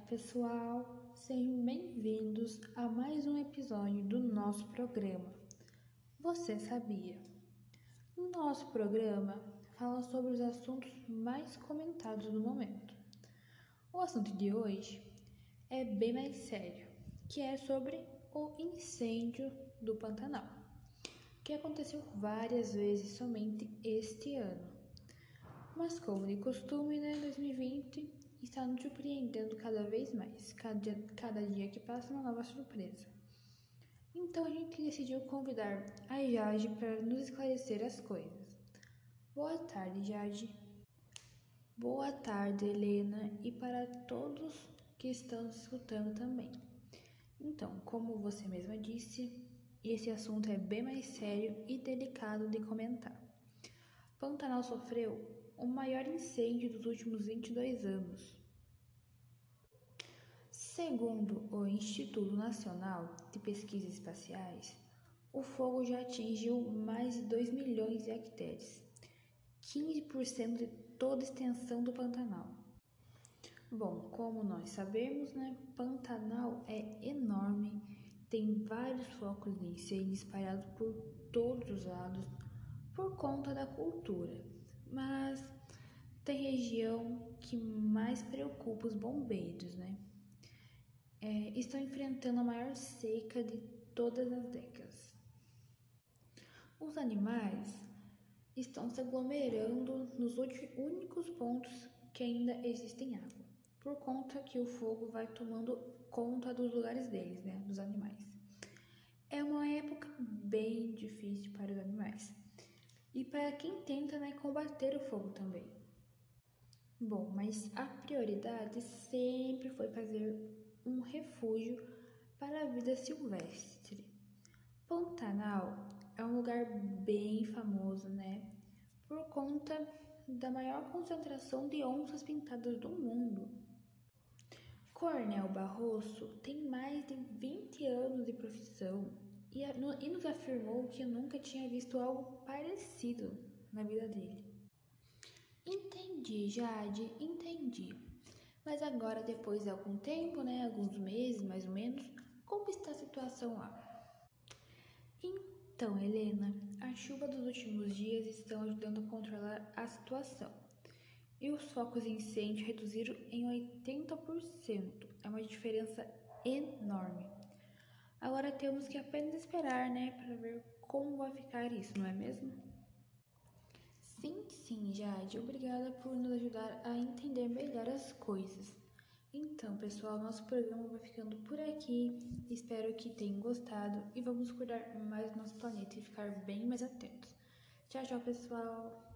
pessoal, sejam bem-vindos a mais um episódio do nosso programa. Você sabia? O nosso programa fala sobre os assuntos mais comentados no momento. O assunto de hoje é bem mais sério, que é sobre o incêndio do Pantanal, que aconteceu várias vezes somente este ano. Mas como de costume, né, 2020 está nos surpreendendo cada vez mais. Cada, cada dia que passa, uma nova surpresa. Então a gente decidiu convidar a Jade para nos esclarecer as coisas. Boa tarde, Jade. Boa tarde, Helena, e para todos que estão escutando também. Então, como você mesma disse, esse assunto é bem mais sério e delicado de comentar. Pantanal sofreu o maior incêndio dos últimos 22 anos. Segundo o Instituto Nacional de Pesquisas Espaciais, o fogo já atingiu mais de 2 milhões de hectares, 15% de toda a extensão do Pantanal. Bom, como nós sabemos, né, Pantanal é enorme, tem vários focos de incêndio espalhados por todos os lados por conta da cultura mas tem região que mais preocupa os bombeiros, né? É, estão enfrentando a maior seca de todas as décadas. Os animais estão se aglomerando nos únicos pontos que ainda existem água, por conta que o fogo vai tomando conta dos lugares deles, né, dos animais. É uma época bem difícil para os animais e para quem tenta né, combater o fogo também. Bom, mas a prioridade sempre foi fazer um refúgio para a vida silvestre. Pantanal é um lugar bem famoso, né? Por conta da maior concentração de onças pintadas do mundo. Cornel Barroso tem mais de 20 anos de profissão e, e nos afirmou que nunca tinha visto algo parecido na vida dele. Entendi, Jade, entendi. Mas agora, depois de algum tempo, né, alguns meses mais ou menos, como está a situação lá? Então, Helena, a chuva dos últimos dias estão ajudando a controlar a situação. E os focos de incêndio reduziram em 80%. É uma diferença enorme. Agora temos que apenas esperar, né, para ver como vai ficar isso, não é mesmo? Sim, sim, Jade. Obrigada por nos ajudar a entender melhor as coisas. Então, pessoal, nosso programa vai ficando por aqui. Espero que tenham gostado e vamos cuidar mais do nosso planeta e ficar bem mais atentos. Tchau, tchau, pessoal.